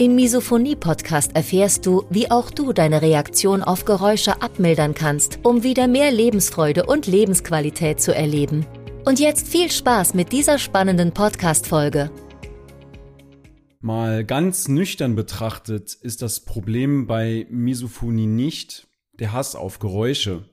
Im Misophonie-Podcast erfährst du, wie auch du deine Reaktion auf Geräusche abmildern kannst, um wieder mehr Lebensfreude und Lebensqualität zu erleben. Und jetzt viel Spaß mit dieser spannenden Podcast-Folge. Mal ganz nüchtern betrachtet ist das Problem bei Misophonie nicht der Hass auf Geräusche.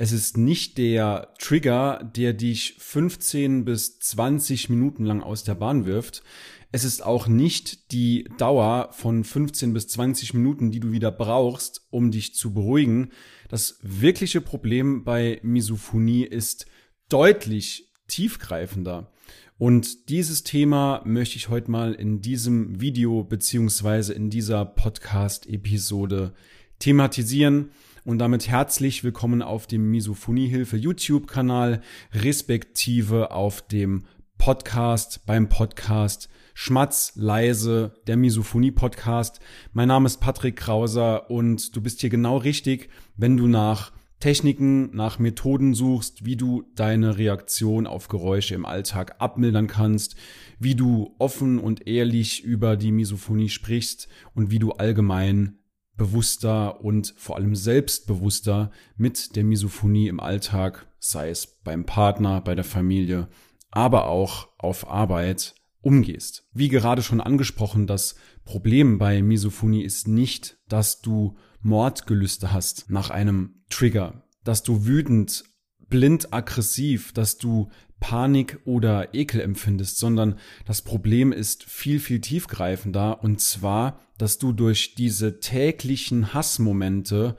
Es ist nicht der Trigger, der dich 15 bis 20 Minuten lang aus der Bahn wirft. Es ist auch nicht die Dauer von 15 bis 20 Minuten, die du wieder brauchst, um dich zu beruhigen. Das wirkliche Problem bei Misophonie ist deutlich tiefgreifender. Und dieses Thema möchte ich heute mal in diesem Video beziehungsweise in dieser Podcast-Episode thematisieren. Und damit herzlich willkommen auf dem Misophonie-Hilfe YouTube-Kanal, respektive auf dem Podcast, beim Podcast Schmatz leise, der Misophonie Podcast. Mein Name ist Patrick Krauser und du bist hier genau richtig, wenn du nach Techniken, nach Methoden suchst, wie du deine Reaktion auf Geräusche im Alltag abmildern kannst, wie du offen und ehrlich über die Misophonie sprichst und wie du allgemein bewusster und vor allem selbstbewusster mit der Misophonie im Alltag, sei es beim Partner, bei der Familie, aber auch auf Arbeit umgehst. Wie gerade schon angesprochen, das Problem bei Misophonie ist nicht, dass du Mordgelüste hast nach einem Trigger, dass du wütend, blind aggressiv, dass du Panik oder Ekel empfindest, sondern das Problem ist viel, viel tiefgreifender und zwar, dass du durch diese täglichen Hassmomente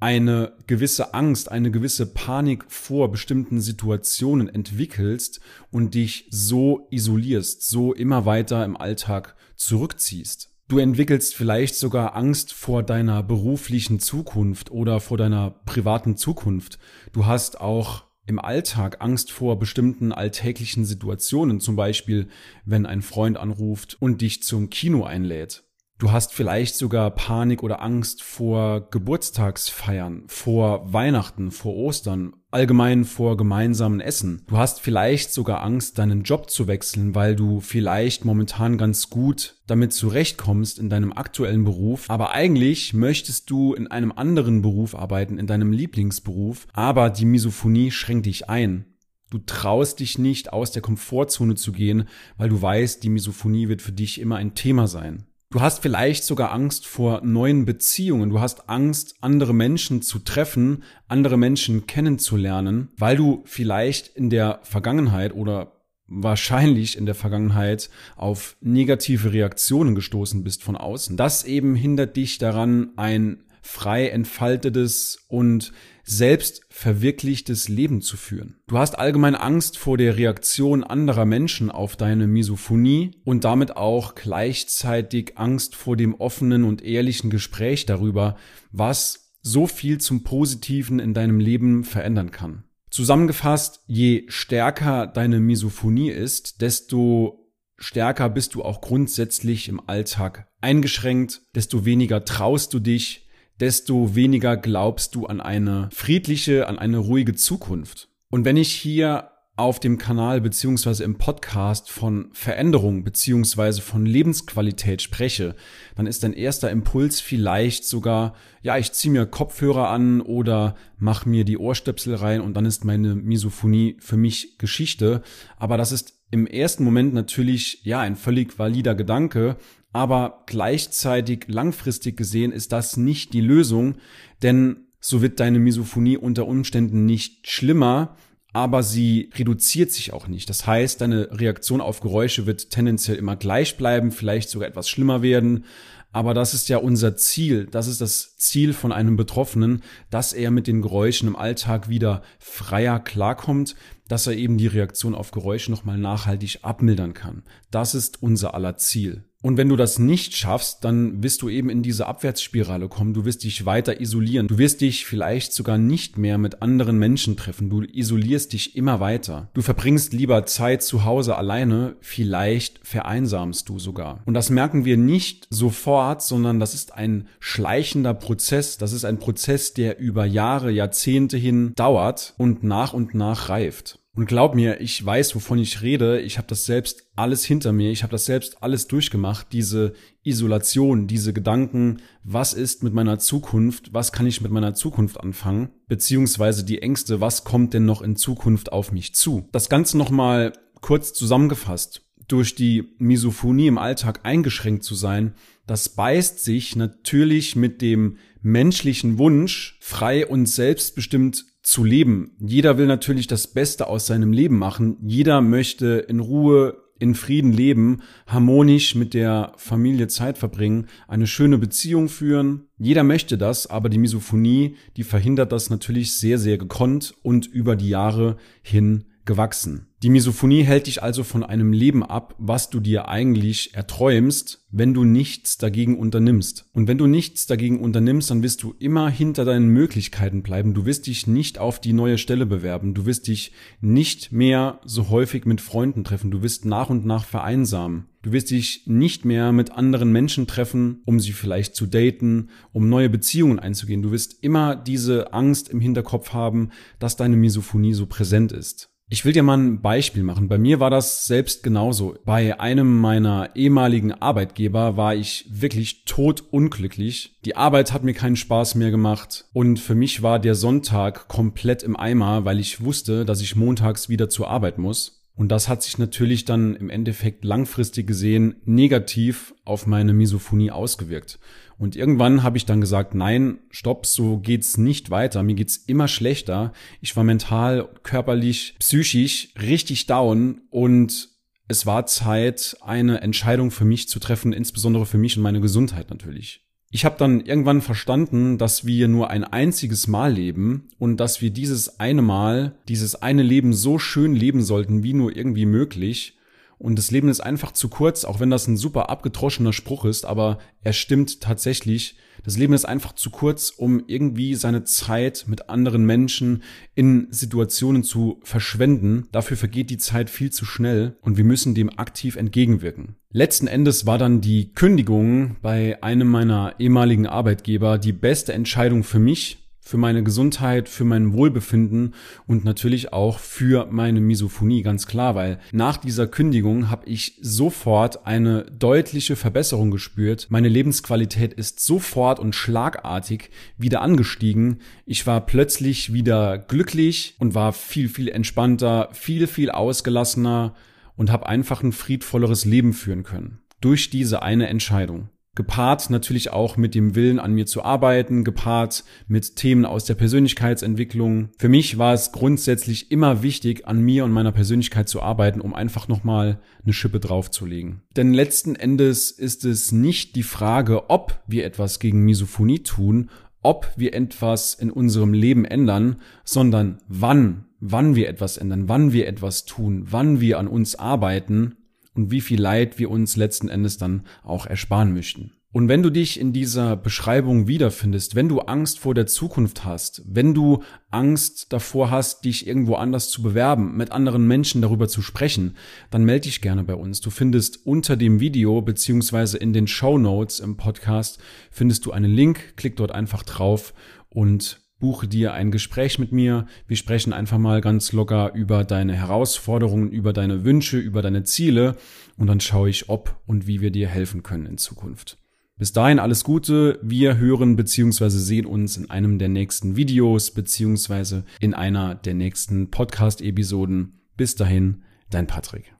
eine gewisse Angst, eine gewisse Panik vor bestimmten Situationen entwickelst und dich so isolierst, so immer weiter im Alltag zurückziehst. Du entwickelst vielleicht sogar Angst vor deiner beruflichen Zukunft oder vor deiner privaten Zukunft. Du hast auch im Alltag Angst vor bestimmten alltäglichen Situationen, zum Beispiel wenn ein Freund anruft und dich zum Kino einlädt. Du hast vielleicht sogar Panik oder Angst vor Geburtstagsfeiern, vor Weihnachten, vor Ostern, allgemein vor gemeinsamen Essen. Du hast vielleicht sogar Angst, deinen Job zu wechseln, weil du vielleicht momentan ganz gut damit zurechtkommst in deinem aktuellen Beruf, aber eigentlich möchtest du in einem anderen Beruf arbeiten, in deinem Lieblingsberuf, aber die Misophonie schränkt dich ein. Du traust dich nicht aus der Komfortzone zu gehen, weil du weißt, die Misophonie wird für dich immer ein Thema sein. Du hast vielleicht sogar Angst vor neuen Beziehungen. Du hast Angst, andere Menschen zu treffen, andere Menschen kennenzulernen, weil du vielleicht in der Vergangenheit oder wahrscheinlich in der Vergangenheit auf negative Reaktionen gestoßen bist von außen. Das eben hindert dich daran, ein frei entfaltetes und selbst verwirklichtes Leben zu führen. Du hast allgemein Angst vor der Reaktion anderer Menschen auf deine Misophonie und damit auch gleichzeitig Angst vor dem offenen und ehrlichen Gespräch darüber, was so viel zum Positiven in deinem Leben verändern kann. Zusammengefasst, je stärker deine Misophonie ist, desto stärker bist du auch grundsätzlich im Alltag eingeschränkt, desto weniger traust du dich, desto weniger glaubst du an eine friedliche, an eine ruhige Zukunft. Und wenn ich hier auf dem Kanal beziehungsweise im Podcast von Veränderung beziehungsweise von Lebensqualität spreche, dann ist dein erster Impuls vielleicht sogar, ja, ich ziehe mir Kopfhörer an oder mach mir die Ohrstöpsel rein und dann ist meine Misophonie für mich Geschichte. Aber das ist im ersten Moment natürlich, ja, ein völlig valider Gedanke, aber gleichzeitig langfristig gesehen ist das nicht die Lösung, denn so wird deine Misophonie unter Umständen nicht schlimmer, aber sie reduziert sich auch nicht. Das heißt, deine Reaktion auf Geräusche wird tendenziell immer gleich bleiben, vielleicht sogar etwas schlimmer werden. Aber das ist ja unser Ziel. Das ist das Ziel von einem Betroffenen, dass er mit den Geräuschen im Alltag wieder freier klarkommt, dass er eben die Reaktion auf Geräusche nochmal nachhaltig abmildern kann. Das ist unser aller Ziel. Und wenn du das nicht schaffst, dann wirst du eben in diese Abwärtsspirale kommen. Du wirst dich weiter isolieren. Du wirst dich vielleicht sogar nicht mehr mit anderen Menschen treffen. Du isolierst dich immer weiter. Du verbringst lieber Zeit zu Hause alleine. Vielleicht vereinsamst du sogar. Und das merken wir nicht sofort, sondern das ist ein schleichender Prozess. Das ist ein Prozess, der über Jahre, Jahrzehnte hin dauert und nach und nach reift. Und glaub mir, ich weiß, wovon ich rede. Ich habe das selbst alles hinter mir. Ich habe das selbst alles durchgemacht. Diese Isolation, diese Gedanken, was ist mit meiner Zukunft? Was kann ich mit meiner Zukunft anfangen? Beziehungsweise die Ängste, was kommt denn noch in Zukunft auf mich zu? Das Ganze nochmal kurz zusammengefasst. Durch die Misophonie im Alltag eingeschränkt zu sein, das beißt sich natürlich mit dem menschlichen Wunsch, frei und selbstbestimmt zu leben. Jeder will natürlich das Beste aus seinem Leben machen. Jeder möchte in Ruhe, in Frieden leben, harmonisch mit der Familie Zeit verbringen, eine schöne Beziehung führen. Jeder möchte das, aber die Misophonie, die verhindert das natürlich sehr, sehr gekonnt und über die Jahre hin gewachsen. Die Misophonie hält dich also von einem Leben ab, was du dir eigentlich erträumst, wenn du nichts dagegen unternimmst. Und wenn du nichts dagegen unternimmst, dann wirst du immer hinter deinen Möglichkeiten bleiben. Du wirst dich nicht auf die neue Stelle bewerben. Du wirst dich nicht mehr so häufig mit Freunden treffen. Du wirst nach und nach vereinsamen. Du wirst dich nicht mehr mit anderen Menschen treffen, um sie vielleicht zu daten, um neue Beziehungen einzugehen. Du wirst immer diese Angst im Hinterkopf haben, dass deine Misophonie so präsent ist. Ich will dir mal ein Beispiel machen. Bei mir war das selbst genauso. Bei einem meiner ehemaligen Arbeitgeber war ich wirklich totunglücklich. Die Arbeit hat mir keinen Spaß mehr gemacht und für mich war der Sonntag komplett im Eimer, weil ich wusste, dass ich montags wieder zur Arbeit muss. Und das hat sich natürlich dann im Endeffekt langfristig gesehen negativ auf meine Misophonie ausgewirkt. Und irgendwann habe ich dann gesagt, nein, stopp, so geht's nicht weiter. Mir geht's immer schlechter. Ich war mental, körperlich, psychisch richtig down und es war Zeit, eine Entscheidung für mich zu treffen, insbesondere für mich und meine Gesundheit natürlich. Ich habe dann irgendwann verstanden, dass wir nur ein einziges Mal leben und dass wir dieses eine Mal, dieses eine Leben so schön leben sollten, wie nur irgendwie möglich und das Leben ist einfach zu kurz, auch wenn das ein super abgetroschener Spruch ist, aber er stimmt tatsächlich. Das Leben ist einfach zu kurz, um irgendwie seine Zeit mit anderen Menschen in Situationen zu verschwenden. Dafür vergeht die Zeit viel zu schnell und wir müssen dem aktiv entgegenwirken. Letzten Endes war dann die Kündigung bei einem meiner ehemaligen Arbeitgeber die beste Entscheidung für mich, für meine Gesundheit, für mein Wohlbefinden und natürlich auch für meine Misophonie, ganz klar, weil nach dieser Kündigung habe ich sofort eine deutliche Verbesserung gespürt. Meine Lebensqualität ist sofort und schlagartig wieder angestiegen. Ich war plötzlich wieder glücklich und war viel, viel entspannter, viel, viel ausgelassener und habe einfach ein friedvolleres Leben führen können. Durch diese eine Entscheidung gepaart natürlich auch mit dem Willen an mir zu arbeiten, gepaart mit Themen aus der Persönlichkeitsentwicklung. Für mich war es grundsätzlich immer wichtig, an mir und meiner Persönlichkeit zu arbeiten, um einfach nochmal eine Schippe draufzulegen. Denn letzten Endes ist es nicht die Frage, ob wir etwas gegen Misophonie tun, ob wir etwas in unserem Leben ändern, sondern wann, wann wir etwas ändern, wann wir etwas tun, wann wir an uns arbeiten und wie viel Leid wir uns letzten Endes dann auch ersparen möchten. Und wenn du dich in dieser Beschreibung wiederfindest, wenn du Angst vor der Zukunft hast, wenn du Angst davor hast, dich irgendwo anders zu bewerben, mit anderen Menschen darüber zu sprechen, dann melde dich gerne bei uns. Du findest unter dem Video beziehungsweise in den Show Notes im Podcast findest du einen Link, klick dort einfach drauf und buche dir ein Gespräch mit mir. Wir sprechen einfach mal ganz locker über deine Herausforderungen, über deine Wünsche, über deine Ziele und dann schaue ich, ob und wie wir dir helfen können in Zukunft. Bis dahin alles Gute. Wir hören bzw. sehen uns in einem der nächsten Videos bzw. in einer der nächsten Podcast-Episoden. Bis dahin, dein Patrick.